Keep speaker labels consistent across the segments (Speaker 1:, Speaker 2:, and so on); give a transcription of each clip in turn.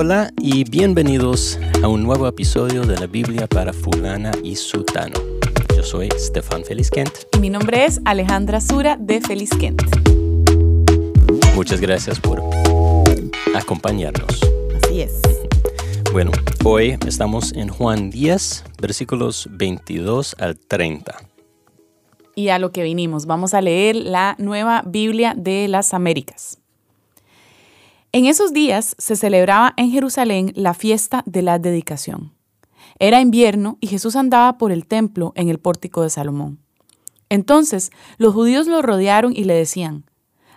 Speaker 1: Hola y bienvenidos a un nuevo episodio de la Biblia para fulana y sutano. Yo soy Stefan Felizkent.
Speaker 2: Y mi nombre es Alejandra Sura de Felizkent.
Speaker 1: Muchas gracias por acompañarnos.
Speaker 2: Así es.
Speaker 1: Bueno, hoy estamos en Juan 10, versículos 22 al 30.
Speaker 2: Y a lo que vinimos, vamos a leer la nueva Biblia de las Américas. En esos días se celebraba en Jerusalén la fiesta de la dedicación. Era invierno y Jesús andaba por el templo en el pórtico de Salomón. Entonces los judíos lo rodearon y le decían,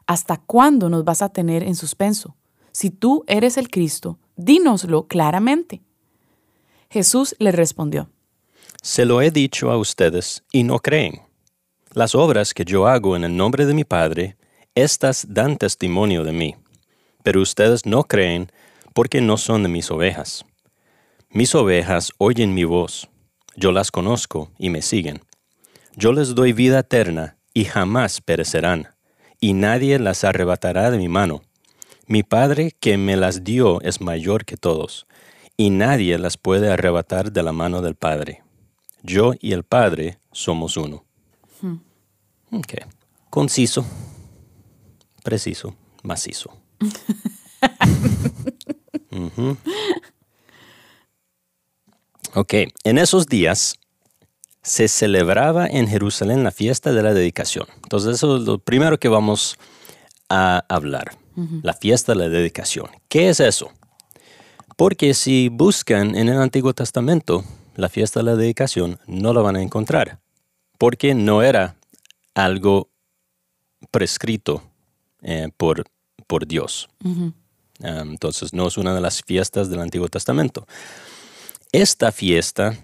Speaker 2: ¿Hasta cuándo nos vas a tener en suspenso? Si tú eres el Cristo, dínoslo claramente. Jesús le respondió,
Speaker 1: Se lo he dicho a ustedes y no creen. Las obras que yo hago en el nombre de mi Padre, estas dan testimonio de mí pero ustedes no creen porque no son de mis ovejas. Mis ovejas oyen mi voz, yo las conozco y me siguen. Yo les doy vida eterna y jamás perecerán, y nadie las arrebatará de mi mano. Mi Padre que me las dio es mayor que todos, y nadie las puede arrebatar de la mano del Padre. Yo y el Padre somos uno. Hmm. Ok. Conciso, preciso, macizo. Ok, en esos días se celebraba en Jerusalén la fiesta de la dedicación. Entonces eso es lo primero que vamos a hablar, la fiesta de la dedicación. ¿Qué es eso? Porque si buscan en el Antiguo Testamento la fiesta de la dedicación, no la van a encontrar, porque no era algo prescrito eh, por por Dios. entonces no es una de las fiestas del Antiguo Testamento. Esta fiesta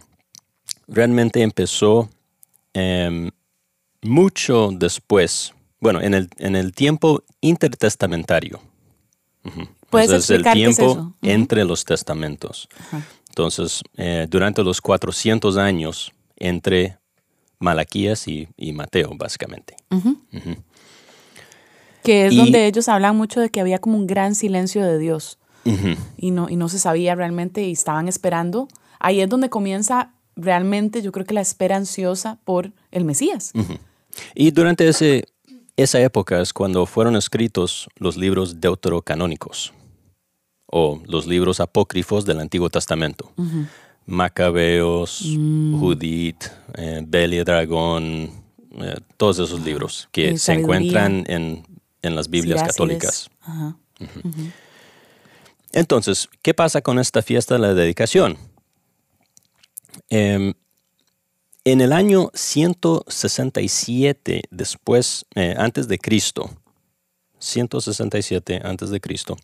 Speaker 1: realmente empezó em, mucho después, bueno, en el, en el tiempo intertestamentario.
Speaker 2: ¿Puedes
Speaker 1: el tiempo entre los testamentos. Entonces, eh, durante los 400 años entre Malaquías y, Mateo, básicamente
Speaker 2: que es donde ellos hablan mucho de que había como un gran silencio de Dios y, no, y no se sabía realmente y estaban esperando. Ahí es donde comienza realmente yo creo que la espera ansiosa por el Mesías.
Speaker 1: Y durante ese, esa época es cuando fueron escritos los libros deuterocanónicos o los libros apócrifos del Antiguo Testamento. Macabeos, mm. Judith, eh, Belia Dragón, eh, todos esos libros que se encuentran en en las Biblias católicas. Entonces, ¿qué pasa con esta fiesta de la dedicación? Em, en el año 167 después, eh, antes de Cristo, 167 antes de Cristo,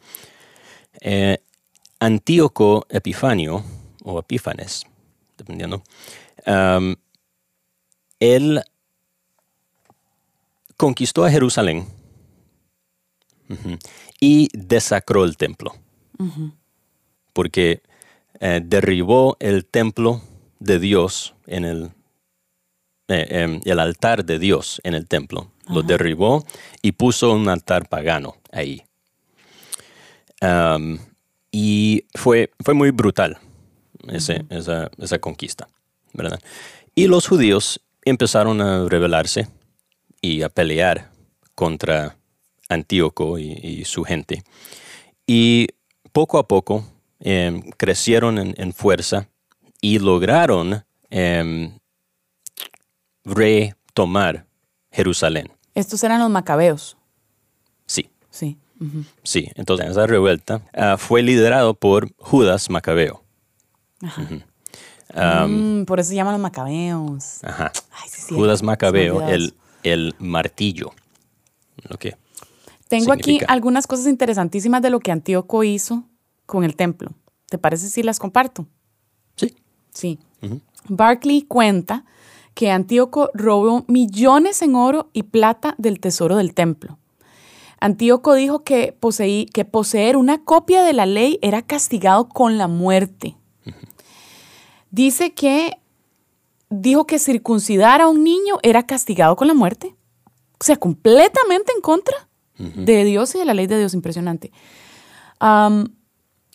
Speaker 1: eh, Antíoco Epifanio, o Epífanes, dependiendo, él conquistó a Jerusalén y desacró el templo. Porque eh, derribó el templo de Dios en el, eh, em, el altar de Dios en el templo. Lo derribó y puso un altar pagano ahí. y fue, fue muy brutal esa, esa, conquista, ¿verdad? Y los judíos empezaron a rebelarse y a pelear contra Antíoco y, su gente. Y poco a poco em, crecieron en, fuerza y lograron em, retomar Jerusalén.
Speaker 2: Estos eran los macabeos.
Speaker 1: Sí.
Speaker 2: Sí.
Speaker 1: Sí, entonces esa revuelta ah, fue liderado por Judas Macabeo.
Speaker 2: Ajá. Mm, por eso se llaman los macabeos.
Speaker 1: Ajá. Judas Macabeo, el, el martillo. Okay.
Speaker 2: Tengo aquí algunas cosas interesantísimas de lo que Antíoco hizo con el templo. ¿Te parece si las comparto?
Speaker 1: Sí.
Speaker 2: Sí. Barclay cuenta que Antíoco robó millones en oro y plata del tesoro del templo. Antíoco dijo que, que poseer una copia de la ley era castigado con la muerte. Dice que dijo que circuncidar a un niño era castigado con la muerte. O sea, completamente en contra de Dios y de la ley de Dios, impresionante.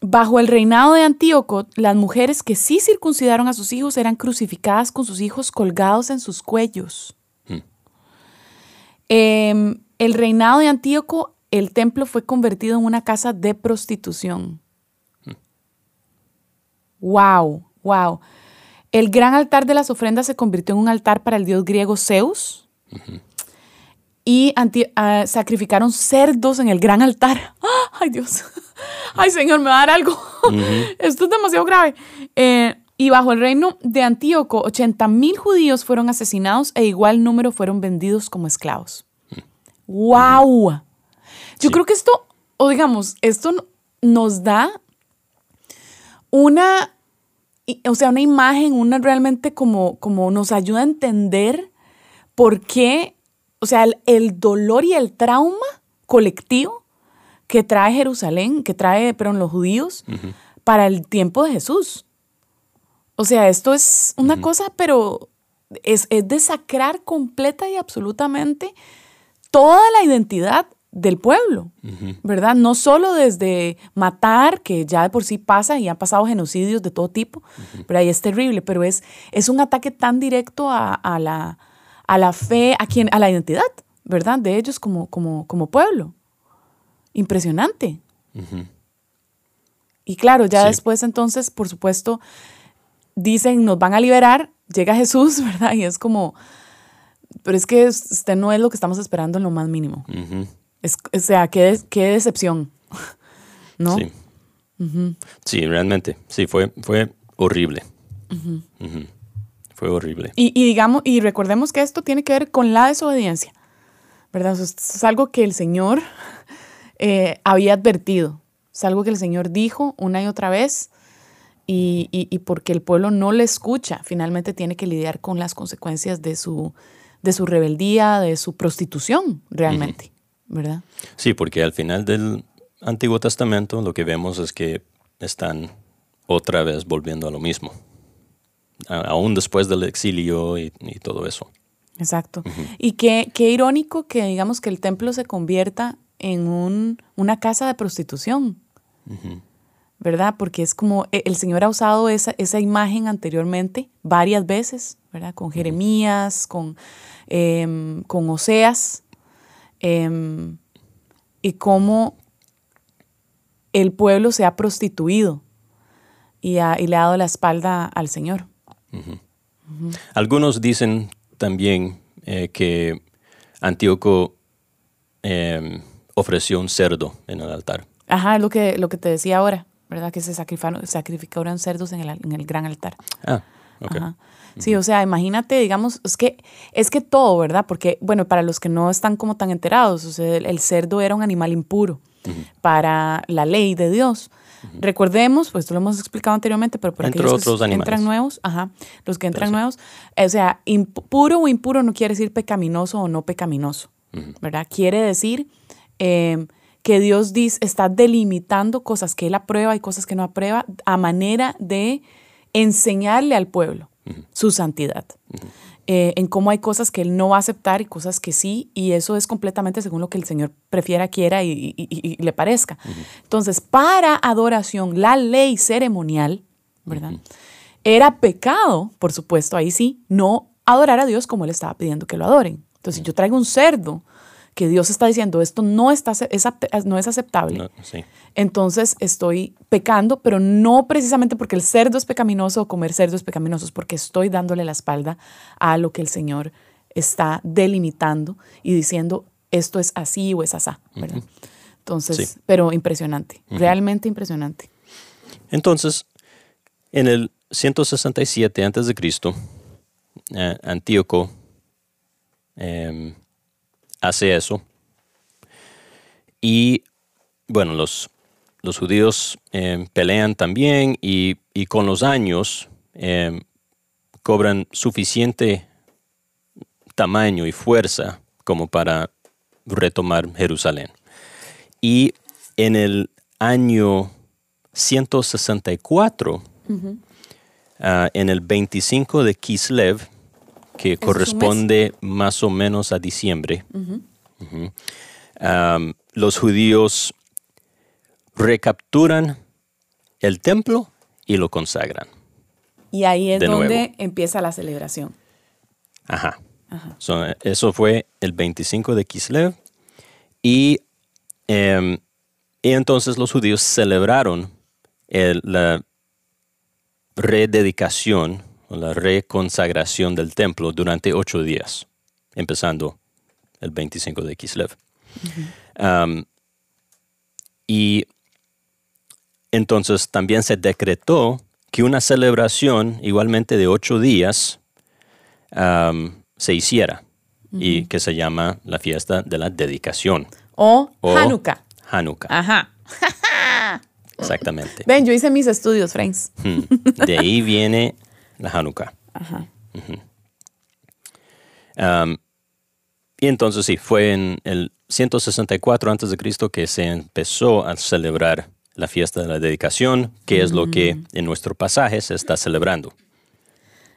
Speaker 2: bajo el reinado de Antíoco, las mujeres que sí circuncidaron a sus hijos eran crucificadas con sus hijos colgados en sus cuellos.
Speaker 1: Hmm.
Speaker 2: Em, el reinado de Antíoco, el templo fue convertido en una casa de prostitución. Wow, wow. El gran altar de las ofrendas se convirtió en un altar para el dios griego Zeus. Y anti- ah, sacrificaron cerdos en el gran altar. ¡Ay, Dios! ¡Ay, Señor, me va a dar algo! Esto es demasiado grave. Eh, y bajo el reino de Antíoco, 80 mil judíos fueron asesinados e igual número fueron vendidos como esclavos. ¡Wow! Yo
Speaker 1: Sí.
Speaker 2: creo que esto, o digamos, esto nos da una, o sea, una imagen, una realmente como, como nos ayuda a entender por qué, o sea, el, el dolor y el trauma colectivo que trae Jerusalén, que trae, perdón, los judíos para el tiempo de Jesús. O sea, esto es una cosa, pero es, es desacrar completa y absolutamente toda la identidad del pueblo, ¿verdad? No solo desde matar, que ya de por sí pasa y han pasado genocidios de todo tipo, pero ahí es terrible, pero es, es un ataque tan directo a, a la, a la fe, a, quien, a la identidad, ¿verdad? De ellos como, como, como pueblo. Impresionante. Y claro, ya
Speaker 1: Sí.
Speaker 2: después entonces, por supuesto, dicen, nos van a liberar, llega Jesús, ¿verdad? Y es como, pero es que usted no es lo que estamos esperando en lo más mínimo.
Speaker 1: Ujú.
Speaker 2: Es, o sea, qué, qué decepción, ¿no?
Speaker 1: Sí. Sí, realmente. Sí, fue, fue horrible. Fue horrible.
Speaker 2: Y, y digamos, y recordemos que esto tiene que ver con la desobediencia, ¿verdad? O sea, esto es algo que el Señor eh, había advertido, es algo que el Señor dijo una y otra vez, y, y- y porque el pueblo no le escucha, finalmente tiene que lidiar con las consecuencias de su, de su rebeldía, de su prostitución, realmente, ¿verdad?
Speaker 1: Sí, porque al final del Antiguo Testamento lo que vemos es que están otra vez volviendo a lo mismo. Aún después del exilio y, y todo eso.
Speaker 2: Exacto. Y qué, qué irónico que digamos que el templo se convierta en un, una casa de prostitución, ¿verdad? Porque es como e- el Señor ha usado esa, esa imagen anteriormente varias veces, ¿verdad? Con Jeremías, con, em, con Oseas, em, y cómo el pueblo se ha prostituido y, ha- y le ha dado la espalda al Señor.
Speaker 1: Algunos dicen también eh, que Antíoco eh, ofreció un cerdo en el altar.
Speaker 2: Ajá, es lo que, lo que te decía ahora, ¿verdad? Que se sacrificaron, cerdos en el, en el gran altar.
Speaker 1: Ah, ok.
Speaker 2: Ajá. Sí, o sea, imagínate, digamos, es que, es que todo, ¿verdad? Porque, bueno, para los que no están como tan enterados, o sea, el, el cerdo era un animal impuro para la ley de Dios. Recordemos, pues esto lo hemos explicado anteriormente, pero por
Speaker 1: Entre
Speaker 2: aquellos que
Speaker 1: otros animales.
Speaker 2: entran nuevos, ajá, los que entran nuevos, o sea, impuro o impuro no quiere decir pecaminoso o no pecaminoso, ¿verdad? Quiere decir eh, que Dios dice, está delimitando cosas que Él aprueba y cosas que no aprueba a manera de enseñarle al pueblo su santidad. Eh, en cómo hay cosas que Él no va a aceptar y cosas que sí, y eso es completamente según lo que el Señor prefiera, quiera y, y- y- y le parezca. Entonces, para adoración, la ley ceremonial, ¿verdad? Era pecado, por supuesto, ahí sí, no adorar a Dios como Él estaba pidiendo que lo adoren. Entonces, si yo traigo un cerdo que Dios está diciendo, esto no, está, es, no es aceptable,
Speaker 1: No, sí.
Speaker 2: entonces estoy pecando, pero no precisamente porque el cerdo es pecaminoso o comer cerdo es pecaminoso, es porque estoy dándole la espalda a lo que el Señor está delimitando y diciendo esto es así o es asá, ¿verdad? Entonces,
Speaker 1: Sí.
Speaker 2: pero impresionante, realmente impresionante.
Speaker 1: Entonces, en el 167 a.C., eh, Antíoco em, hace eso. Y bueno, los, los judíos em, pelean también y, y con los años em, cobran suficiente tamaño y fuerza como para retomar Jerusalén. Y en el año 164, ah, en el 25 de Kislev, que corresponde más o menos a diciembre, los judíos recapturan el templo y lo consagran.
Speaker 2: Y ahí es
Speaker 1: De
Speaker 2: donde
Speaker 1: nuevo.
Speaker 2: empieza la celebración.
Speaker 1: Ajá. So, eso fue el 25 de Kislev. Y, em, y entonces los judíos celebraron el- la rededicación la reconsagración del templo durante ocho días, empezando el 25 de Kislev. Am, y entonces también se decretó que una celebración igualmente de ocho días am, se hiciera y que se llama la fiesta de la dedicación
Speaker 2: O,
Speaker 1: o
Speaker 2: Hanukkah.
Speaker 1: Hanukkah.
Speaker 2: Ajá.
Speaker 1: Exactamente.
Speaker 2: Ven, yo hice mis estudios, friends.
Speaker 1: Hmm. De ahí viene la Hanukkah.
Speaker 2: Ajá.
Speaker 1: Y entonces sí, fue en el 164 antes de Cristo que se empezó a celebrar la fiesta de la dedicación, que es lo que en nuestro pasaje se está celebrando.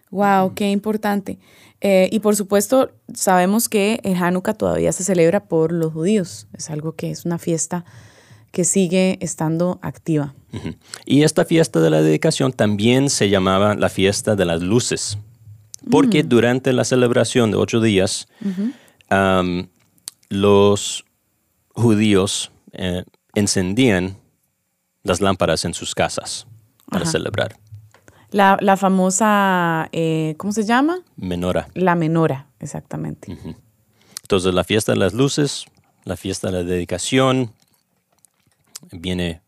Speaker 2: Wow, qué importante. Eh, y por supuesto, sabemos que el Hanukkah todavía se celebra por los judíos. Es algo que es una fiesta que sigue estando activa.
Speaker 1: Y esta fiesta de la dedicación también se llamaba la fiesta de las luces, porque durante la celebración de ocho días, los judíos eh, encendían las lámparas en sus casas para
Speaker 2: Ajá.
Speaker 1: celebrar.
Speaker 2: La, la famosa, eh, ¿cómo se llama?
Speaker 1: Menora.
Speaker 2: La menora, exactamente.
Speaker 1: Entonces la fiesta de las luces, la fiesta de la dedicación, viene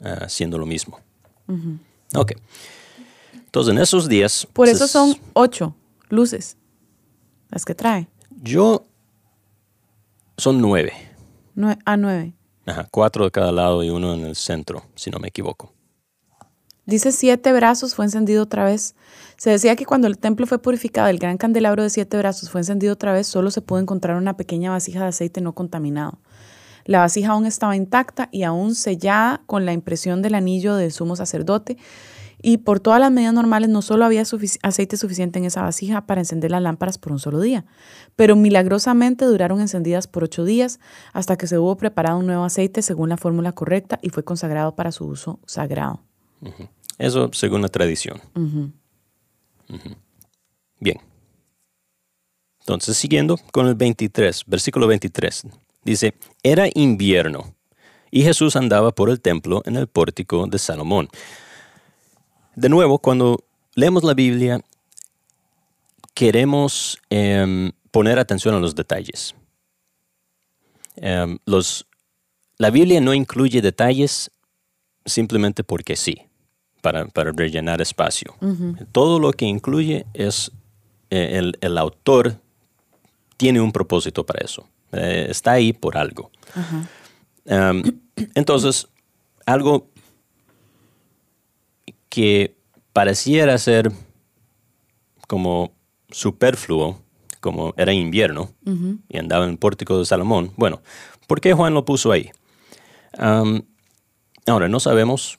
Speaker 1: ah, siendo lo mismo. Ok. Entonces en esos días...
Speaker 2: Por eso son ocho luces las que trae.
Speaker 1: Yo... Son nueve.
Speaker 2: Nue- a nueve.
Speaker 1: Ajá, cuatro de cada lado y uno en el centro, si no me equivoco.
Speaker 2: Dice siete brazos fue encendido otra vez. Se decía que cuando el templo fue purificado, el gran candelabro de siete brazos fue encendido otra vez, solo se pudo encontrar una pequeña vasija de aceite no contaminado. La vasija aún estaba intacta y aún sellada con la impresión del anillo del sumo sacerdote. Y por todas las medidas normales no solo había aceite suficiente en esa vasija para encender las lámparas por un solo día, pero milagrosamente duraron encendidas por ocho días hasta que se hubo preparado un nuevo aceite según la fórmula correcta y fue consagrado para su uso sagrado.
Speaker 1: Eso según la tradición. Bien. Entonces, siguiendo con el 23, versículo 23, dice, era invierno y Jesús andaba por el templo en el pórtico de Salomón. De nuevo, cuando leemos la Biblia, queremos em, poner atención a los detalles. Em, los, la Biblia no incluye detalles simplemente porque sí, para, para rellenar espacio. Todo lo que incluye es, eh, el, el autor tiene un propósito para eso. Eh, está ahí por algo. Um, entonces, algo que pareciera ser como superfluo, como era invierno, y andaba en el pórtico de Salomón. Bueno, ¿por qué Juan lo puso ahí? Um, ahora, no sabemos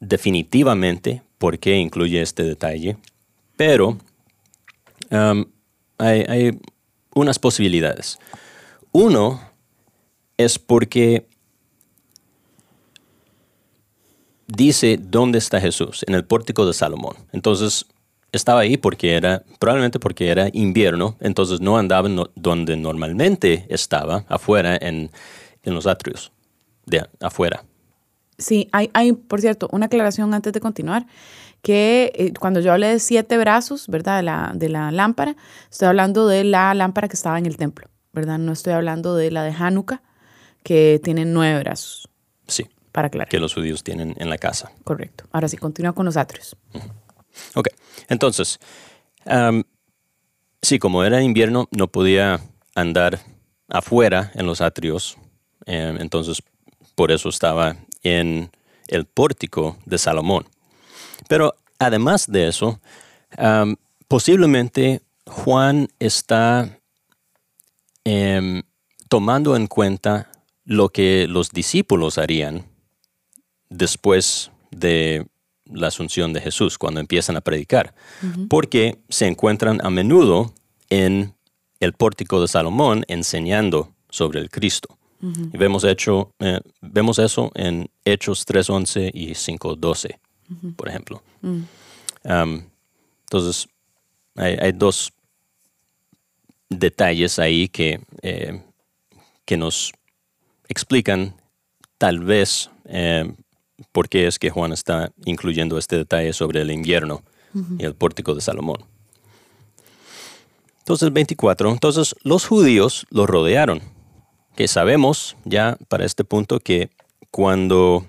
Speaker 1: definitivamente por qué incluye este detalle, pero um, hay, hay unas posibilidades. Uno es porque dice dónde está Jesús, en el pórtico de Salomón. Entonces, estaba ahí porque era, probablemente porque era invierno, entonces no andaba donde normalmente estaba, afuera, en, en los atrios, de afuera.
Speaker 2: Sí, hay, hay, por cierto, una aclaración antes de continuar, que eh, cuando yo hablé de siete brazos, ¿verdad? De la, de la lámpara, estoy hablando de la lámpara que estaba en el templo, ¿verdad? No estoy hablando de la de Hanukkah, que tiene nueve brazos,
Speaker 1: Sí,
Speaker 2: para aclarar.
Speaker 1: que los judíos tienen en la casa.
Speaker 2: Correcto. Ahora sí, continúa con los atrios.
Speaker 1: Ok, entonces, sí, como era invierno, no podía andar afuera en los atrios, em, entonces por eso estaba en el pórtico de Salomón. Pero además de eso, posiblemente Juan está em, tomando en cuenta lo que los discípulos harían después de la asunción de Jesús, cuando empiezan a predicar, porque se encuentran a menudo en el pórtico de Salomón enseñando sobre el Cristo. Y vemos, hecho, eh, vemos eso en Hechos 3.11 y 5.12, por ejemplo. Um, entonces, hay, dos detalles ahí que, eh, que nos explican tal vez eh, por qué es que Juan está incluyendo este detalle sobre el invierno y el pórtico de Salomón. Entonces, 24. Entonces, los judíos lo rodearon. Que sabemos ya para este punto que cuando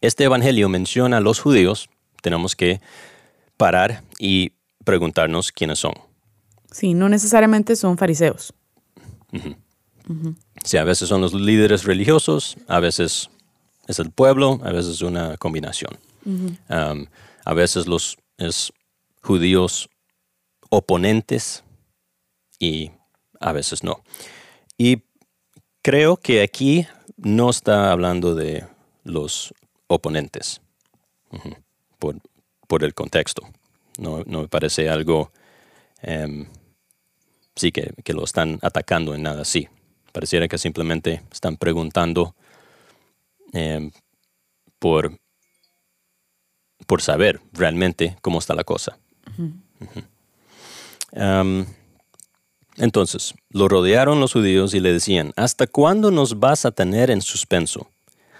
Speaker 1: este evangelio menciona a los judíos, tenemos que parar y preguntarnos quiénes son.
Speaker 2: Sí, no necesariamente son fariseos.
Speaker 1: Sí, a veces son los líderes religiosos, a veces es el pueblo, a veces es una combinación. Um, a veces los es judíos oponentes y a veces no. Y creo que aquí no está hablando de los oponentes por, el contexto. No, me parece algo, em, sí, que, lo están atacando en nada así. Pareciera que simplemente están preguntando em, por, por saber realmente cómo está la cosa. Em, entonces, lo rodearon los judíos y le decían, ¿hasta cuándo nos vas a tener en suspenso?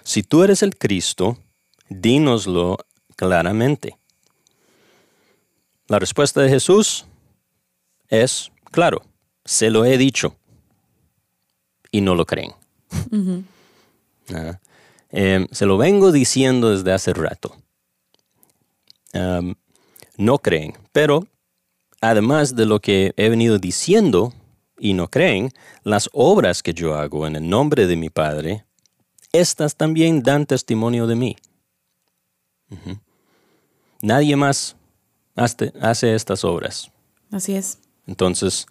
Speaker 1: Si tú eres el Cristo, dínoslo claramente. La respuesta de Jesús es, claro, se lo he dicho. Y no lo creen. Em, se lo vengo diciendo desde hace rato. Em, no creen, pero además de lo que he venido diciendo y no creen, las obras que yo hago en el nombre de mi Padre, estas también dan testimonio de mí. Nadie más hace, estas obras.
Speaker 2: Así es.
Speaker 1: Entonces,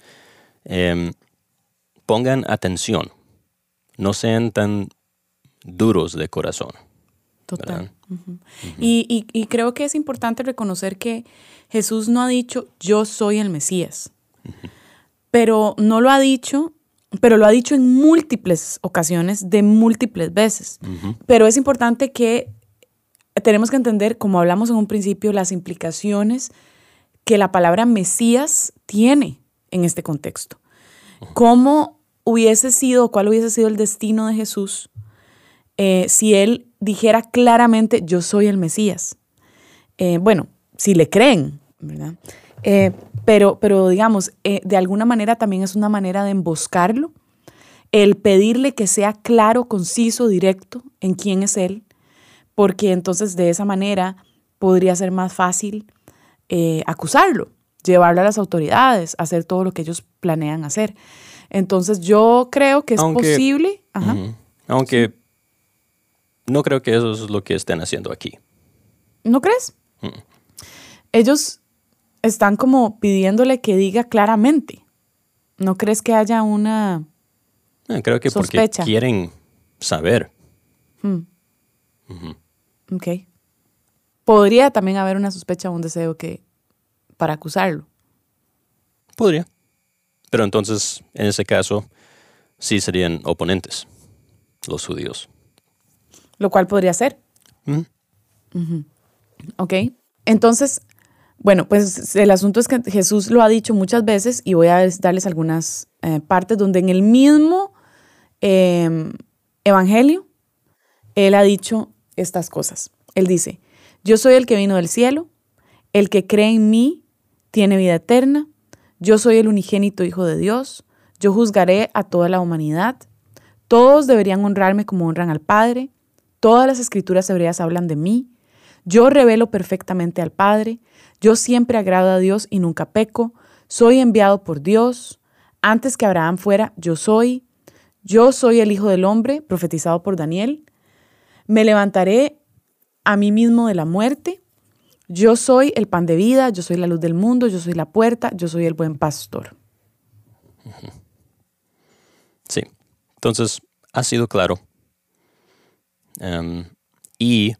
Speaker 1: em, pongan atención. No sean tan duros de corazón.
Speaker 2: Total. y, y, creo que es importante reconocer que Jesús no ha dicho, yo soy el Mesías. Pero no lo ha dicho, pero lo ha dicho en múltiples ocasiones, de múltiples veces. Pero es importante que tenemos que entender, como hablamos en un principio, las implicaciones que la palabra Mesías tiene en este contexto. ¿Cómo hubiese sido, cuál hubiese sido el destino de Jesús eh, si él dijera claramente, yo soy el Mesías? Eh, bueno, si le creen, ¿verdad? Eh, pero, pero digamos, de alguna manera también es una manera de emboscarlo, el pedirle que sea claro, conciso, directo en quién es él, porque entonces de esa manera podría ser más fácil acusarlo, llevarlo a las autoridades, hacer todo lo que ellos planean hacer. Entonces yo creo que es posible.
Speaker 1: Aunque no creo que eso es lo que estén haciendo aquí.
Speaker 2: ¿No crees? Ellos están como pidiéndole que diga claramente. ¿No crees que haya una...
Speaker 1: Eh, creo que porque quieren saber. Hmm.
Speaker 2: Ok. Podría también haber una sospecha o un deseo que para acusarlo.
Speaker 1: Podría. Pero entonces, en ese caso, sí serían oponentes, los judíos.
Speaker 2: Lo cual podría ser. Ok. Entonces, bueno, pues el asunto es que Jesús lo ha dicho muchas veces y voy a darles algunas eh, partes donde en el mismo em, evangelio, él ha dicho, estas cosas. Él dice, yo soy el que vino del cielo, el que cree en mí tiene vida eterna, yo soy el unigénito Hijo de Dios, yo juzgaré a toda la humanidad, todos deberían honrarme como honran al Padre, todas las escrituras hebreas hablan de mí, yo revelo perfectamente al Padre, yo siempre agrado a Dios y nunca peco, soy enviado por Dios, antes que Abraham fuera, yo soy, yo soy el Hijo del Hombre, profetizado por Daniel, me levantaré a mí mismo de la muerte. Yo soy el pan de vida, yo soy la luz del mundo, yo soy la puerta, yo soy el buen pastor.
Speaker 1: Sí, entonces ha sido claro. Em, y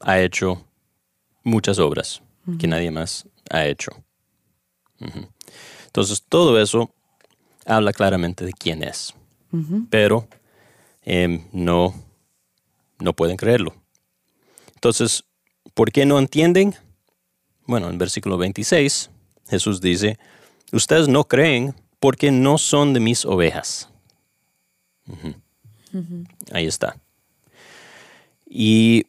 Speaker 1: ha hecho muchas obras que nadie más ha hecho. Entonces todo eso habla claramente de quién es. pero em, no, no pueden creerlo. Entonces, ¿por qué no entienden? Bueno, en versículo 26, Jesús dice, ustedes no creen porque no son de mis ovejas. Ahí está. Y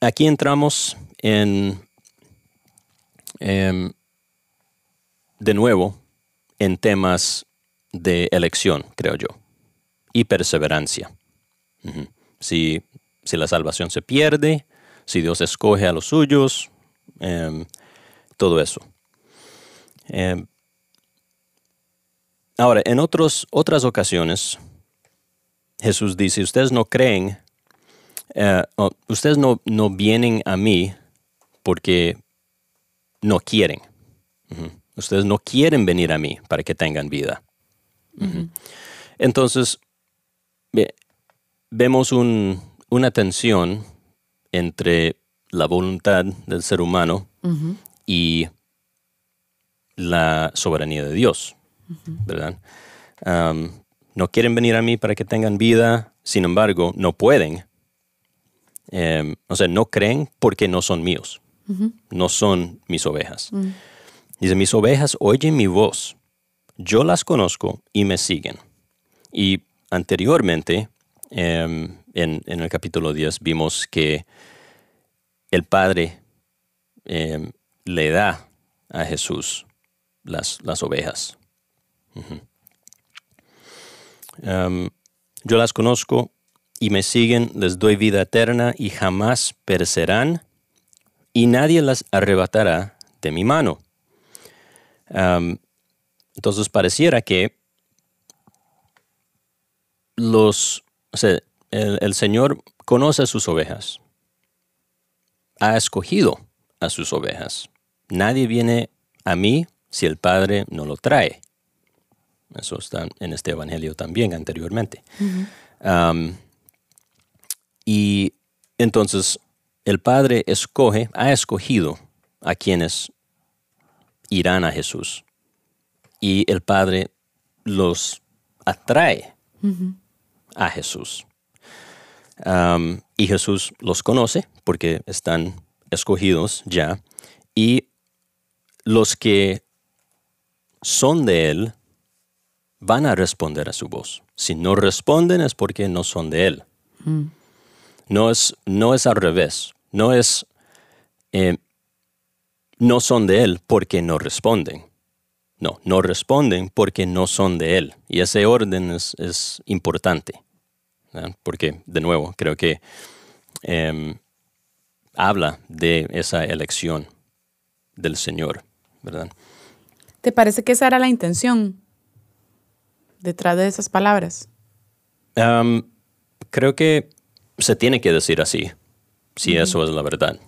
Speaker 1: aquí entramos en, em, de nuevo, en temas de elección, creo yo, y perseverancia. si, la salvación se pierde, si Dios escoge a los suyos, em, todo eso. Em, ahora, en otros, otras ocasiones, Jesús dice, ustedes no creen, eh, ustedes no, no, vienen a mí porque no quieren. Ustedes no quieren venir a mí para que tengan vida. Entonces, vemos una tensión entre la voluntad del ser humano y la soberanía de Dios, ¿verdad? no quieren venir a mí para que tengan vida, sin embargo, no pueden. Em, o sea, no creen porque no son míos, no son mis ovejas. Dice, mis ovejas oyen mi voz, yo las conozco y me siguen. Y anteriormente, em, en, el capítulo 10, vimos que el Padre em, le da a Jesús las, las ovejas. Em, yo las conozco y me siguen, les doy vida eterna y jamás perecerán, y nadie las arrebatará de mi mano. entonces pareciera que los, el, Señor conoce a sus ovejas, ha escogido a sus ovejas. Nadie viene a mí si el Padre no lo trae. Eso está en este Evangelio también anteriormente. y entonces el Padre escoge, ha escogido a quienes irán a Jesús. Y el Padre los atrae a Jesús. Y Jesús los conoce porque están escogidos ya. Y los que son de Él van a responder a su voz. Si no responden es porque no son de Él. Mm. No, es, no es al revés. No es, eh, no son de Él porque no responden. No, no responden porque no son de Él. Y ese orden es, importante. Porque, de nuevo, creo que em, habla de esa elección del Señor, ¿verdad?
Speaker 2: ¿Te parece que esa era la intención detrás de esas palabras?
Speaker 1: creo que se tiene que decir así, si eso es la verdad,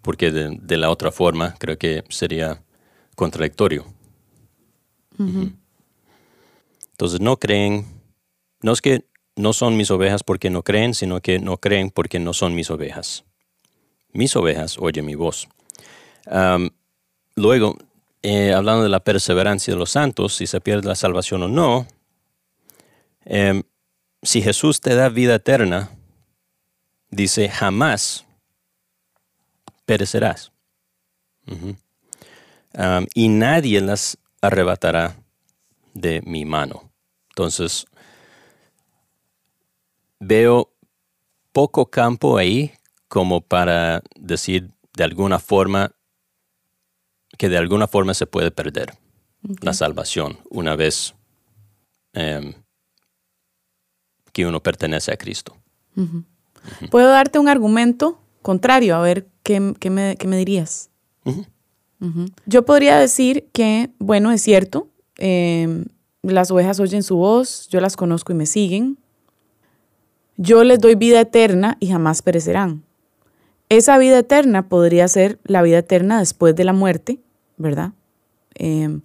Speaker 1: porque de, la otra forma creo que sería contradictorio. Entonces no creen, no es que no son mis ovejas porque no creen, sino que no creen porque no son mis ovejas. Mis ovejas oyen mi voz. luego, eh, hablando de la perseverancia de los santos, si se pierde la salvación o no, Em, si Jesús te da vida eterna, dice, jamás perecerás. y nadie las arrebatará de mi mano. Entonces, veo poco campo ahí como para decir de alguna forma que de alguna forma se puede perder la salvación una vez em, que uno pertenece a Cristo.
Speaker 2: ¿Puedo darte un argumento contrario? A ver, ¿qué, me, dirías? Yo podría decir que, bueno, es cierto, em, las ovejas oyen su voz, yo las conozco y me siguen. Yo les doy vida eterna y jamás perecerán. Esa vida eterna podría ser la vida eterna después de la muerte, ¿verdad? Em,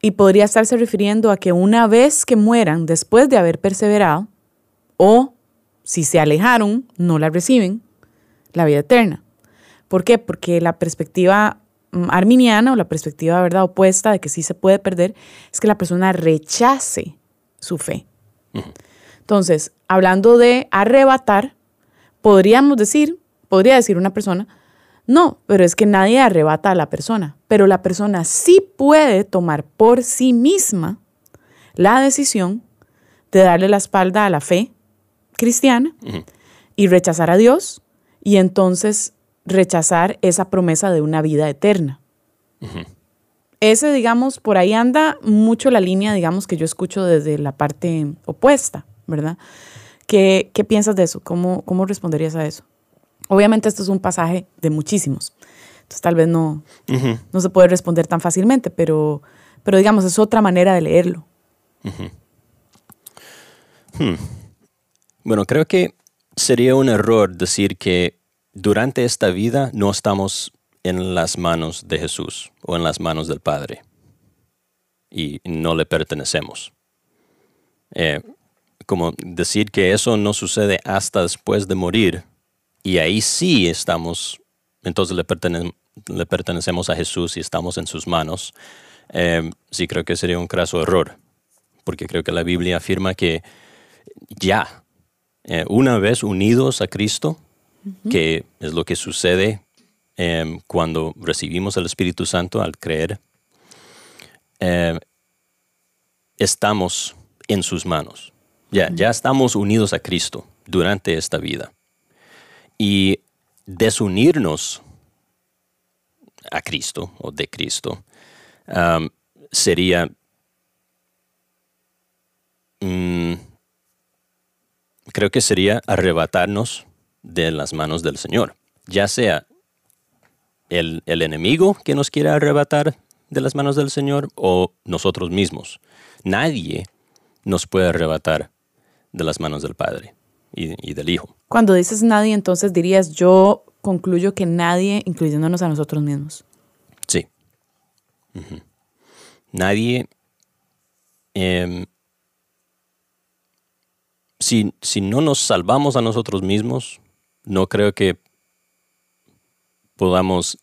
Speaker 2: y podría estarse refiriendo a que una vez que mueran, después de haber perseverado, o si se alejaron, no la reciben, la vida eterna. ¿Por qué? Porque la perspectiva mm, arminiana o la perspectiva verdad opuesta de que sí se puede perder es que la persona rechace su fe. Entonces, hablando de arrebatar, podríamos decir, podría decir una persona, no, pero es que nadie arrebata a la persona, pero la persona sí puede tomar por sí misma la decisión de darle la espalda a la fe cristiana y rechazar a Dios y entonces rechazar esa promesa de una vida eterna. Ese, digamos, por ahí anda mucho la línea, digamos, que yo escucho desde la parte opuesta, ¿verdad? ¿Qué, qué piensas de eso? ¿Cómo, ¿Cómo responderías a eso? Obviamente esto es un pasaje de muchísimos, entonces tal vez no, no se puede responder tan fácilmente, pero, pero digamos, es otra manera de leerlo.
Speaker 1: Hmm. Bueno, creo que sería un error decir que durante esta vida no estamos en las manos de Jesús o en las manos del Padre y no le pertenecemos. Eh, como decir que eso no sucede hasta después de morir y ahí sí estamos, entonces le, le pertenecemos a Jesús y estamos en sus manos, eh, sí creo que sería un craso error, porque creo que la Biblia afirma que ya, eh, una vez unidos a Cristo, que es lo que sucede em, cuando recibimos el Espíritu Santo al creer, em, estamos en sus manos. Ya, ya estamos unidos a Cristo durante esta vida. Y desunirnos a Cristo o de Cristo sería mm, creo que sería arrebatarnos de las manos del Señor, ya sea el, enemigo que nos quiera arrebatar de las manos del Señor o nosotros mismos. Nadie nos puede arrebatar de las manos del Padre y, del Hijo.
Speaker 2: Cuando dices nadie, entonces dirías, yo concluyo que nadie, incluyéndonos a nosotros mismos.
Speaker 1: Sí. Nadie em, si, no nos salvamos a nosotros mismos, no creo que podamos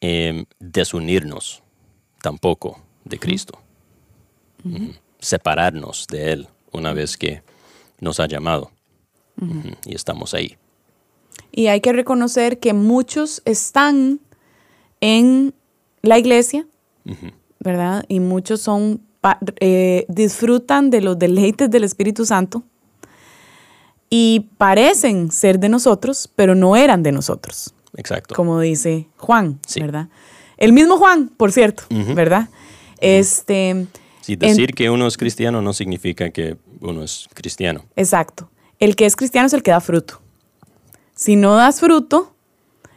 Speaker 1: em, desunirnos tampoco de Cristo, separarnos de Él una vez que nos ha llamado y estamos ahí.
Speaker 2: Y hay que reconocer que muchos están en la iglesia, ¿verdad? Y muchos son eh, disfrutan de los deleites del Espíritu Santo y parecen ser de nosotros, pero no eran de nosotros.
Speaker 1: Exacto.
Speaker 2: Como dice Juan, ¿verdad? El mismo Juan, por cierto, ¿verdad? Este.
Speaker 1: Sí, decir que uno es cristiano no significa que uno es cristiano.
Speaker 2: Exacto. El que es cristiano es el que da fruto. Si no das fruto,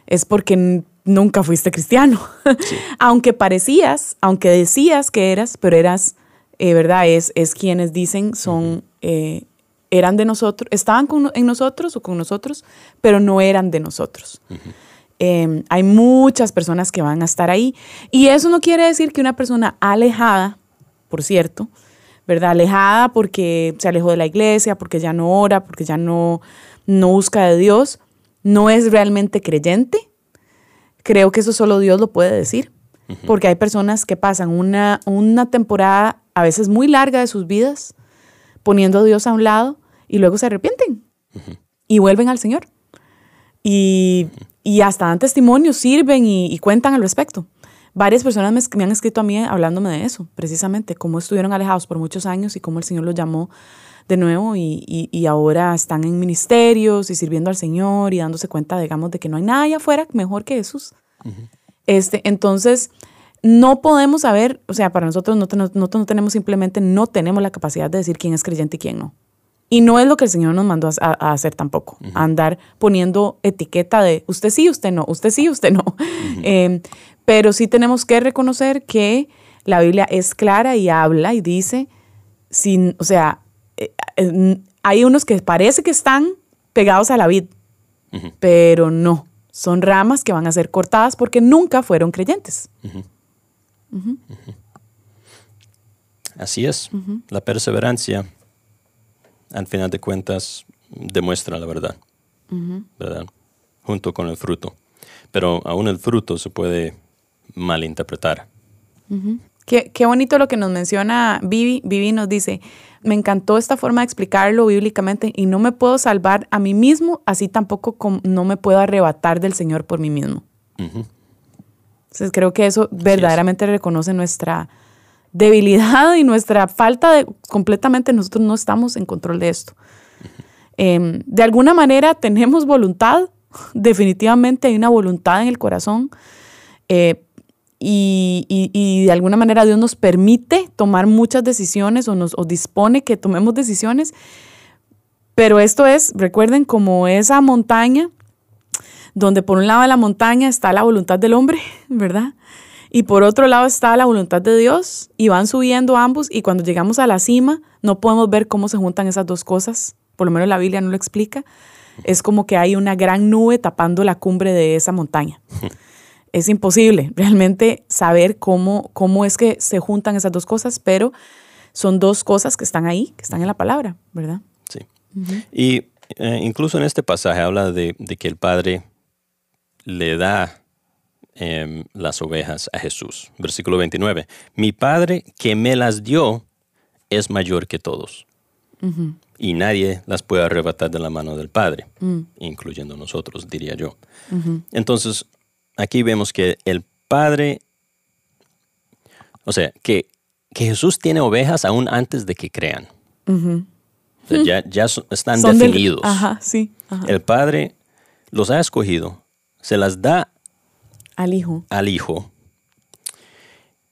Speaker 2: es porque nunca fuiste cristiano. aunque parecías, aunque decías que eras, pero eras eh, ¿verdad? Es, es quienes dicen son, eh, eran de nosotros, estaban en nosotros o con nosotros, pero no eran de nosotros. Em, hay muchas personas que van a estar ahí. Y eso no quiere decir que una persona alejada, por cierto, ¿verdad? Alejada porque se alejó de la iglesia, porque ya no ora, porque ya no, no busca de Dios, no es realmente creyente. Creo que eso solo Dios lo puede decir. Porque hay personas que pasan una, una temporada a veces muy larga de sus vidas, poniendo a Dios a un lado y luego se arrepienten y vuelven al Señor. Y, hasta dan testimonio, sirven y, cuentan al respecto. Varias personas me, han escrito a mí hablándome de eso, precisamente, cómo estuvieron alejados por muchos años y cómo el Señor los llamó de nuevo y, ahora están en ministerios y sirviendo al Señor y dándose cuenta, digamos, de que no hay allá afuera mejor que Jesús. este, entonces, no podemos saber, o sea, para nosotros no, no, tenemos simplemente, no tenemos la capacidad de decir quién es creyente y quién no. Y no es lo que el Señor nos mandó a, hacer tampoco, andar poniendo etiqueta de usted sí, usted no, usted sí, usted no. pero sí tenemos que reconocer que la Biblia es clara y habla y dice, sin, o sea, eh, eh, hay unos que parece que están pegados a la vid, pero no, son ramas que van a ser cortadas porque nunca fueron creyentes.
Speaker 1: Así es. La perseverancia, al final de cuentas, demuestra la verdad, ¿verdad? Junto con el fruto. Pero aún el fruto se puede malinterpretar.
Speaker 2: Qué, qué bonito lo que nos menciona Vivi. Vivi nos dice, me encantó esta forma de explicarlo bíblicamente y no me puedo salvar a mí mismo, así tampoco com- no me puedo arrebatar del Señor por mí mismo. Entonces creo que eso verdaderamente reconoce nuestra debilidad y nuestra falta de completamente nosotros no estamos en control de esto. Em, de alguna manera tenemos voluntad, definitivamente hay una voluntad en el corazón eh, y, y- y de alguna manera Dios nos permite tomar muchas decisiones o nos o dispone que tomemos decisiones, pero esto es, recuerden, como esa montaña donde por un lado de la montaña está la voluntad del hombre, ¿verdad? Y por otro lado está la voluntad de Dios y van subiendo ambos y cuando llegamos a la cima no podemos ver cómo se juntan esas dos cosas, por lo menos la Biblia no lo explica. Es como que hay una gran nube tapando la cumbre de esa montaña. Es imposible realmente saber cómo, cómo es que se juntan esas dos cosas, pero son dos cosas que están ahí, que están en la palabra, ¿verdad?
Speaker 1: Sí. Y eh, incluso en este pasaje habla de, de que el Padre le da em, las ovejas a Jesús. Versículo 29. Mi Padre que me las dio es mayor que todos. Y nadie las puede arrebatar de la mano del Padre, incluyendo nosotros, diría yo. Entonces, aquí vemos que el Padre, o sea, que, que Jesús tiene ovejas aún antes de que crean. O sea, ya, ya están
Speaker 2: Son del-
Speaker 1: definidos.
Speaker 2: ajá, sí. ajá.
Speaker 1: El Padre los ha escogido, se las da
Speaker 2: Al hijo.
Speaker 1: al Hijo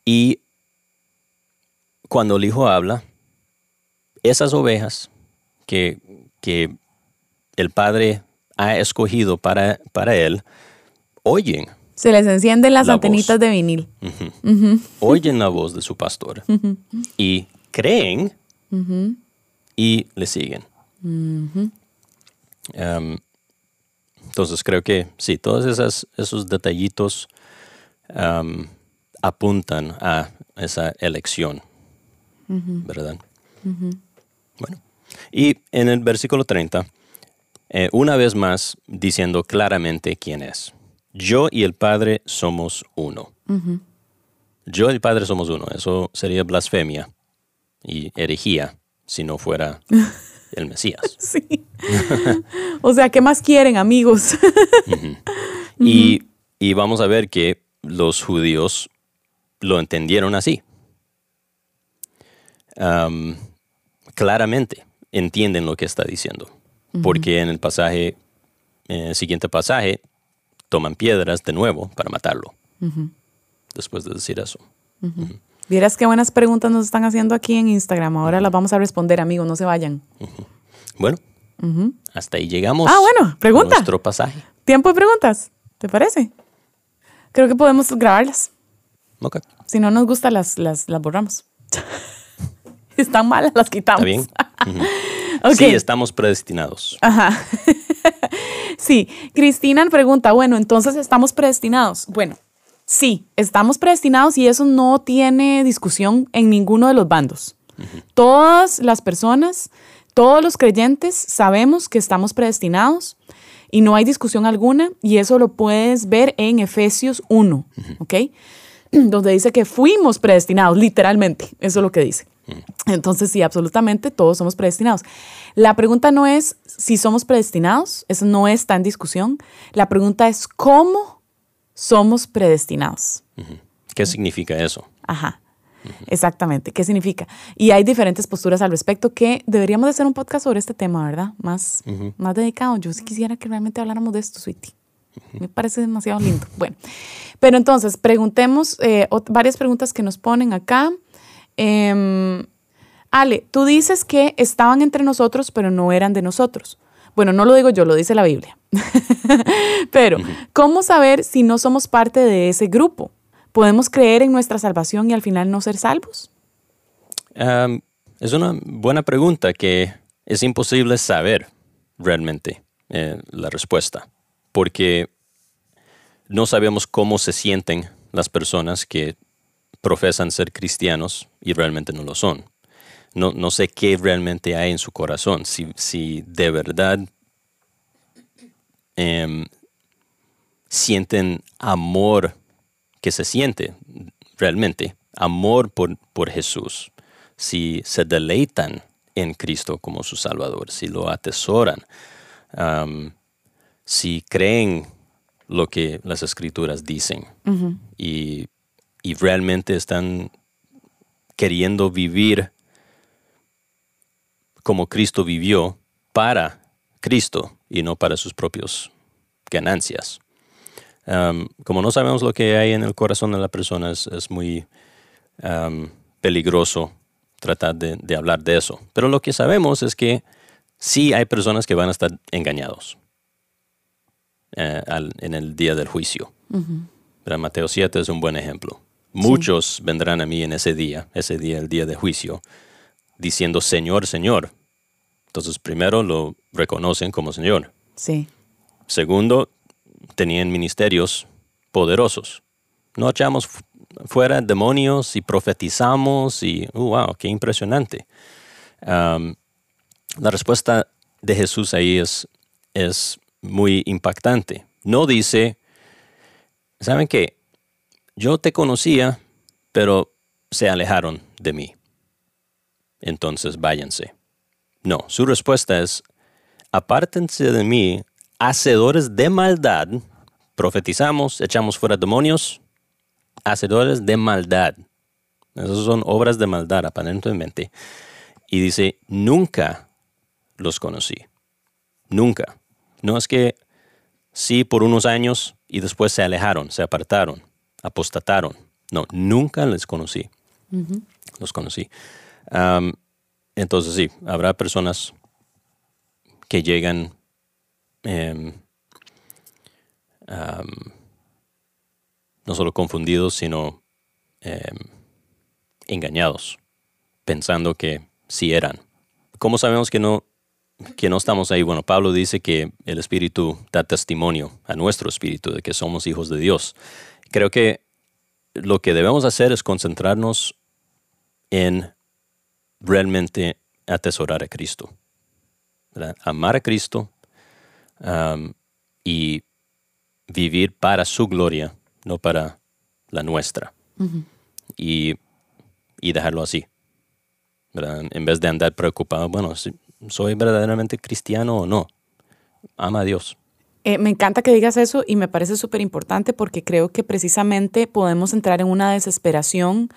Speaker 1: y cuando el Hijo habla, esas ovejas que, que el Padre ha escogido para, para él, oyen,
Speaker 2: Se les encienden las
Speaker 1: La
Speaker 2: antenitas
Speaker 1: voz.
Speaker 2: de vinil.
Speaker 1: oyen la voz de su pastor y creen y le siguen. Um, entonces creo que sí, todos esas, esos detallitos um, apuntan a esa elección, ¿verdad? Bueno, y en el versículo 30, eh, una vez más diciendo claramente quién es. Yo y el Padre somos uno. Yo y el Padre somos uno. Eso sería blasfemia y herejía si no fuera el Mesías.
Speaker 2: Sí. o sea, ¿qué más quieren, amigos?
Speaker 1: Y, y vamos a ver que los judíos lo entendieron así. Am, claramente entienden lo que está diciendo. Porque en el pasaje, en el siguiente pasaje, toman piedras de nuevo para matarlo. Después de decir eso.
Speaker 2: Vieras qué buenas preguntas nos están haciendo aquí en Instagram. Ahora las vamos a responder, amigos, no se vayan.
Speaker 1: Bueno, hasta ahí llegamos.
Speaker 2: Ah, bueno, pregunta.
Speaker 1: a Nuestro pasaje.
Speaker 2: ¿Tiempo de preguntas? ¿Te parece? Creo que podemos grabarlas.
Speaker 1: Ok,
Speaker 2: Si no nos gusta, las, las, las borramos. Están malas, las quitamos.
Speaker 1: está bien. Ujú.
Speaker 2: Ok.
Speaker 1: Sí, estamos predestinados.
Speaker 2: Ajá. Sí, Cristina pregunta, bueno, entonces estamos predestinados. Bueno, sí, estamos predestinados y eso no tiene discusión en ninguno de los bandos. Todas las personas, todos los creyentes sabemos que estamos predestinados y no hay discusión alguna y eso lo puedes ver en Efesios 1, ¿ok? Donde dice que fuimos predestinados, literalmente, eso es lo que dice. Entonces, sí, absolutamente todos somos predestinados. La pregunta no es si somos predestinados, eso no está en discusión. La pregunta es cómo somos predestinados.
Speaker 1: ¿Qué significa eso?
Speaker 2: Ajá, exactamente. ¿Qué significa? Y hay diferentes posturas al respecto que deberíamos de hacer un podcast sobre este tema, ¿verdad? Más, más dedicado. Yo sí quisiera que realmente habláramos de esto, Sweetie. Me parece demasiado lindo. Bueno, pero entonces, preguntemos eh, varias preguntas que nos ponen acá. Em, Ale, tú dices que estaban entre nosotros, pero no eran de nosotros. Bueno, no lo digo yo, lo dice la Biblia. pero, ¿cómo saber si no somos parte de ese grupo? ¿Podemos creer en nuestra salvación y al final no ser salvos?
Speaker 1: Es una buena pregunta que es imposible saber realmente eh, la respuesta, porque no sabemos cómo se sienten las personas que profesan ser cristianos y realmente no lo son. No, no sé qué realmente hay en su corazón, si, si de verdad em, sienten amor que se siente realmente amor por, por Jesús, si se deleitan en Cristo como su Salvador, si lo atesoran, um, si creen lo que las escrituras dicen y, y realmente están queriendo vivir como Cristo vivió para Cristo y no para sus propias ganancias. Um, como no sabemos lo que hay en el corazón de la persona, es, muy um, peligroso tratar de, hablar de eso. Pero lo que sabemos es que sí hay personas que van a estar engañados eh, en el día del juicio. Mateo 7 es un buen ejemplo. Muchos vendrán a mí en ese día, ese día, el día de juicio, diciendo Señor, Señor. Entonces, primero lo reconocen como Señor.
Speaker 2: Sí.
Speaker 1: Segundo, tenían ministerios poderosos. No echamos fuera demonios y profetizamos y, uh, wow, qué impresionante. la respuesta de Jesús ahí es, es muy impactante. No dice, ¿saben qué? Yo te conocía, pero se alejaron de mí. Entonces váyanse. No, su respuesta es, apártense de mí, hacedores de maldad, profetizamos, echamos fuera demonios, hacedores de maldad. Esas son obras de maldad aparentemente. Y dice, nunca los conocí. Nunca. No es que sí por unos años y después se alejaron, se apartaron apostataron. No, nunca les conocí. Los conocí. Entonces sí, habrá personas que llegan em, no solo confundidos, sino em, engañados, pensando que sí eran. ¿Cómo sabemos que no, que no estamos ahí? Bueno, Pablo dice que el Espíritu da testimonio a nuestro Espíritu de que somos hijos de Dios. Creo que lo que debemos hacer es concentrarnos en realmente atesorar a Cristo. Amar a Cristo y vivir para su gloria, no para la nuestra. y, dejarlo así. En vez de andar preocupado, bueno, ¿soy verdaderamente cristiano o no? Ama a Dios.
Speaker 2: Eh, me encanta que digas eso y me parece súper importante porque creo que precisamente podemos entrar en una desesperación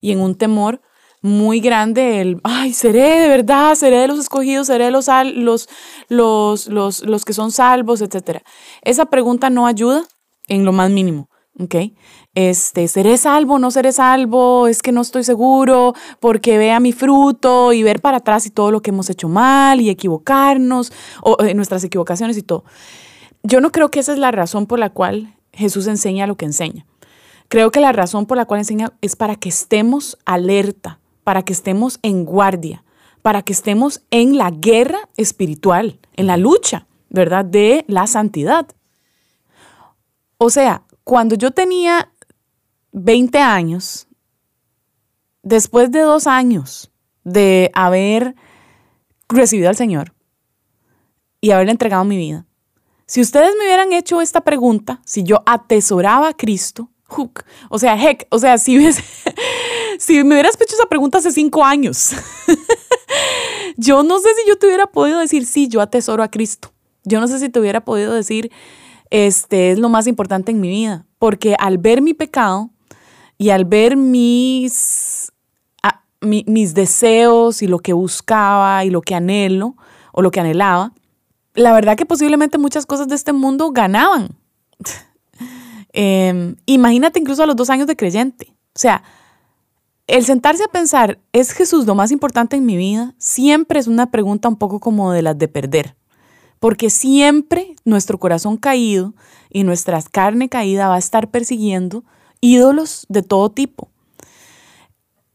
Speaker 2: y en un temor muy grande el, ay, seré de verdad, seré de los escogidos, seré de los, los, los, los, los que son salvos, etc. Esa pregunta no ayuda en lo más mínimo, ¿ok? Este, ¿seré salvo, no seré salvo? Es que no estoy seguro porque vea mi fruto y ver para atrás y todo lo que hemos hecho mal y equivocarnos, o eh, nuestras equivocaciones y todo. Yo no creo que esa es la razón por la cual Jesús enseña lo que enseña. Creo que la razón por la cual enseña es para que estemos alerta, para que estemos en guardia, para que estemos en la guerra espiritual, en la lucha, ¿verdad? De la santidad. O sea, cuando yo tenía 20 años, después de dos años de haber recibido al Señor y haberle entregado mi vida, si ustedes me hubieran hecho esta pregunta, si yo atesoraba a Cristo, o sea, heck, o sea, si, si me hubieras hecho esa pregunta hace cinco años, yo no sé si yo te hubiera podido decir, sí, yo atesoro a Cristo. Yo no sé si te hubiera podido decir, este es lo más importante en mi vida, porque al ver mi pecado y al ver mis, mis deseos y lo que buscaba y lo que anhelo o lo que anhelaba, la verdad que posiblemente muchas cosas de este mundo ganaban. Em, imagínate incluso a los dos años de creyente. O sea, el sentarse a pensar, ¿es Jesús lo más importante en mi vida? Siempre es una pregunta un poco como de las de perder. Porque siempre nuestro corazón caído y nuestra carne caída va a estar persiguiendo ídolos de todo tipo.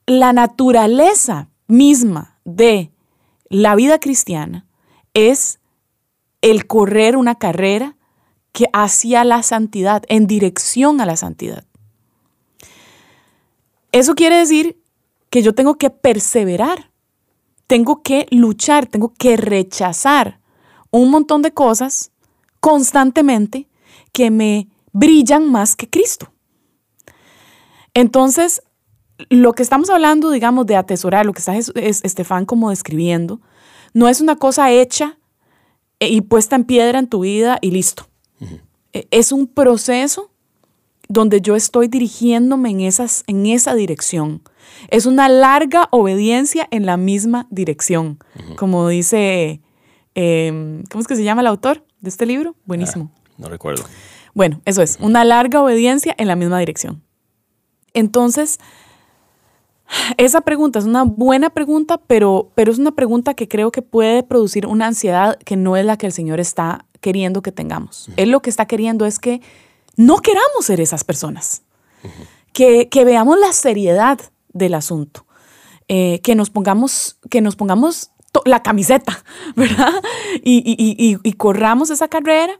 Speaker 2: La naturaleza misma de la vida cristiana es el correr una carrera que hacia la santidad, en dirección a la santidad. Eso quiere decir que yo tengo que perseverar, tengo que luchar, tengo que rechazar un montón de cosas constantemente que me brillan más que Cristo. Entonces, lo que estamos hablando, digamos, de atesorar, lo que está Estefan como describiendo, no es una cosa hecha y puesta en piedra en tu vida y listo. E, es un proceso donde yo estoy dirigiéndome en, esas, en esa dirección. Es una larga obediencia en la misma dirección, como dice, em, ¿cómo es que se llama el autor de este libro? Buenísimo.
Speaker 1: Ah, no recuerdo.
Speaker 2: Bueno, eso es, una larga obediencia en la misma dirección. Entonces, esa pregunta es una buena pregunta, pero, pero es una pregunta que creo que puede producir una ansiedad que no es la que el Señor está queriendo que tengamos. Él lo que está queriendo es que no queramos ser esas personas, que, veamos la seriedad del asunto, eh, que nos pongamos, que nos pongamos la camiseta, ¿verdad? y corramos esa carrera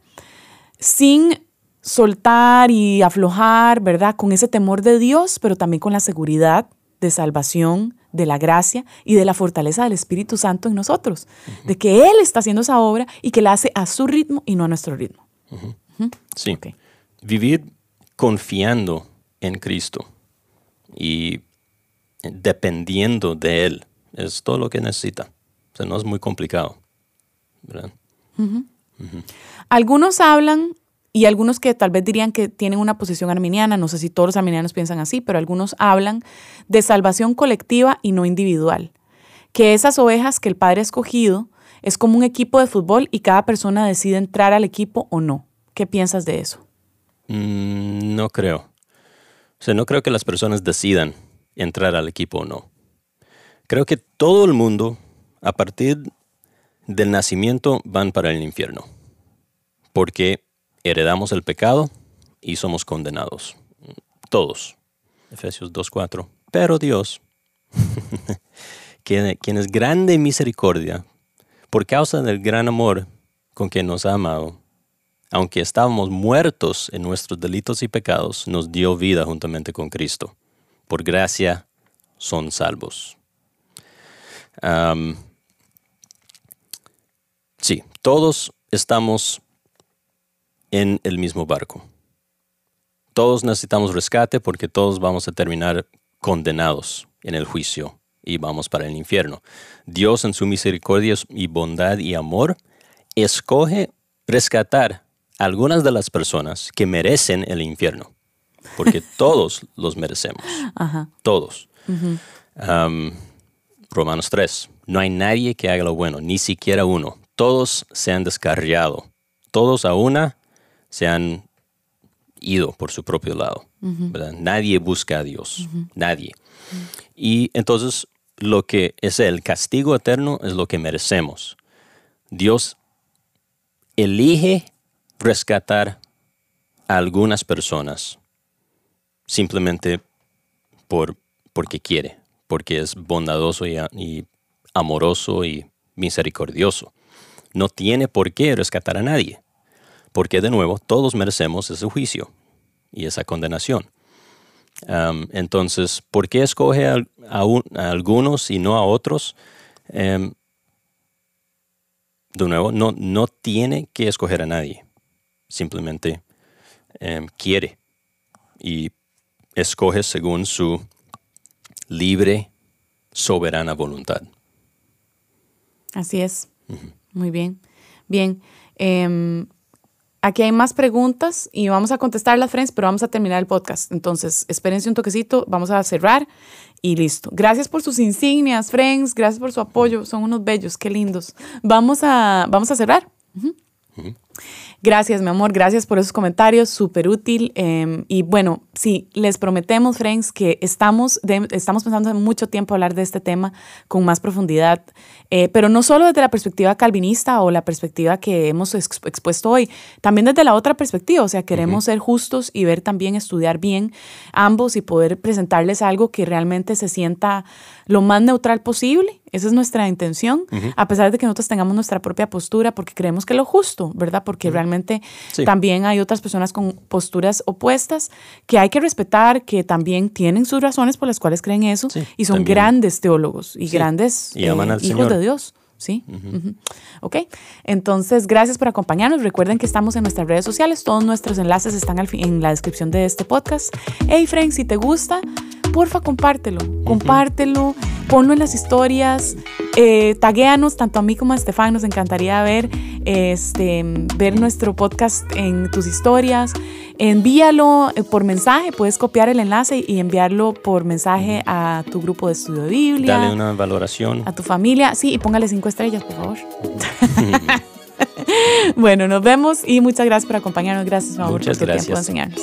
Speaker 2: sin soltar y aflojar, ¿verdad? Con ese temor de Dios, pero también con la seguridad de salvación, de la gracia y de la fortaleza del Espíritu Santo en nosotros, de que Él está haciendo esa obra y que la hace a su ritmo y no a nuestro ritmo.
Speaker 1: Sí. Vivir confiando en Cristo y dependiendo de Él es todo lo que necesita. O sea, no es muy complicado.
Speaker 2: Algunos hablan y algunos que tal vez dirían que tienen una posición arminiana, no sé si todos los arminianos piensan así, pero algunos hablan de salvación colectiva y no individual, que esas ovejas que el Padre ha escogido es como un equipo de fútbol y cada persona decide entrar al equipo o no. ¿Qué piensas de eso?
Speaker 1: Mm, no creo. O sea, no creo que las personas decidan entrar al equipo o no. Creo que todo el mundo, a partir del nacimiento, van para el infierno. Porque heredamos el pecado y somos condenados. Todos. Efesios 2.4. Pero Dios, quien, es grande en misericordia, por causa del gran amor con que nos ha amado, aunque estábamos muertos en nuestros delitos y pecados, nos dio vida juntamente con Cristo. Por gracia son salvos. sí, todos estamos en el mismo barco. Todos necesitamos rescate porque todos vamos a terminar condenados en el juicio y vamos para el infierno. Dios en su misericordia y bondad y amor escoge rescatar algunas de las personas que merecen el infierno, porque todos los merecemos, todos. Romanos 3, no hay nadie que haga lo bueno, ni siquiera uno. Todos se han descarriado, todos a una se han ido por su propio lado. Nadie busca a Dios, nadie. Y entonces lo que es el castigo eterno es lo que merecemos. Dios elige rescatar a algunas personas simplemente por, porque quiere, porque es bondadoso y amoroso y misericordioso. No tiene por qué rescatar a nadie porque de nuevo todos merecemos ese juicio y esa condenación. entonces, ¿por qué escoge a, algunos y no a otros? Em, de nuevo, no, no tiene que escoger a nadie, simplemente em, quiere y escoge según su libre, soberana voluntad.
Speaker 2: Así es. Muy bien. Bien. Em, Aquí hay más preguntas y vamos a contestar las friends, pero vamos a terminar el podcast. Entonces, espérense un toquecito, vamos a cerrar y listo. Gracias por sus insignias, friends, gracias por su apoyo, son unos bellos, qué lindos. Vamos a, vamos a cerrar. Gracias, mi amor, gracias por esos comentarios, súper útil. Em, y bueno, sí, les prometemos, friends, que estamos, estamos pensando en mucho tiempo hablar de este tema con más profundidad, eh, pero no solo desde la perspectiva calvinista o la perspectiva que hemos expuesto hoy, también desde la otra perspectiva, o sea, queremos ser justos y ver también, estudiar bien ambos y poder presentarles algo que realmente se sienta lo más neutral posible esa es nuestra intención, a pesar de que nosotros tengamos nuestra propia postura, porque creemos que es lo justo, ¿verdad? Porque realmente también hay otras personas con posturas opuestas que hay que respetar, que también tienen sus razones por las cuales creen eso y son grandes teólogos y grandes eh, hijos de Dios. ¿Sí? Ok. Entonces, gracias por acompañarnos. Recuerden que estamos en nuestras redes sociales. Todos nuestros enlaces están en la descripción de este podcast. Hey, Frank, si te gusta, porfa, compártelo, compártelo, ponlo en las historias, eh, taguéanos tanto a mí como a Estefan, nos encantaría ver, este, ver nuestro podcast en tus historias. Envíalo eh, por mensaje, puedes copiar el enlace y enviarlo por mensaje a tu grupo de estudio de Biblia.
Speaker 1: Dale una valoración.
Speaker 2: A tu familia, sí, y póngale cinco estrellas, por favor. bueno, nos vemos y muchas gracias por acompañarnos. Gracias, por tu tiempo de enseñarnos.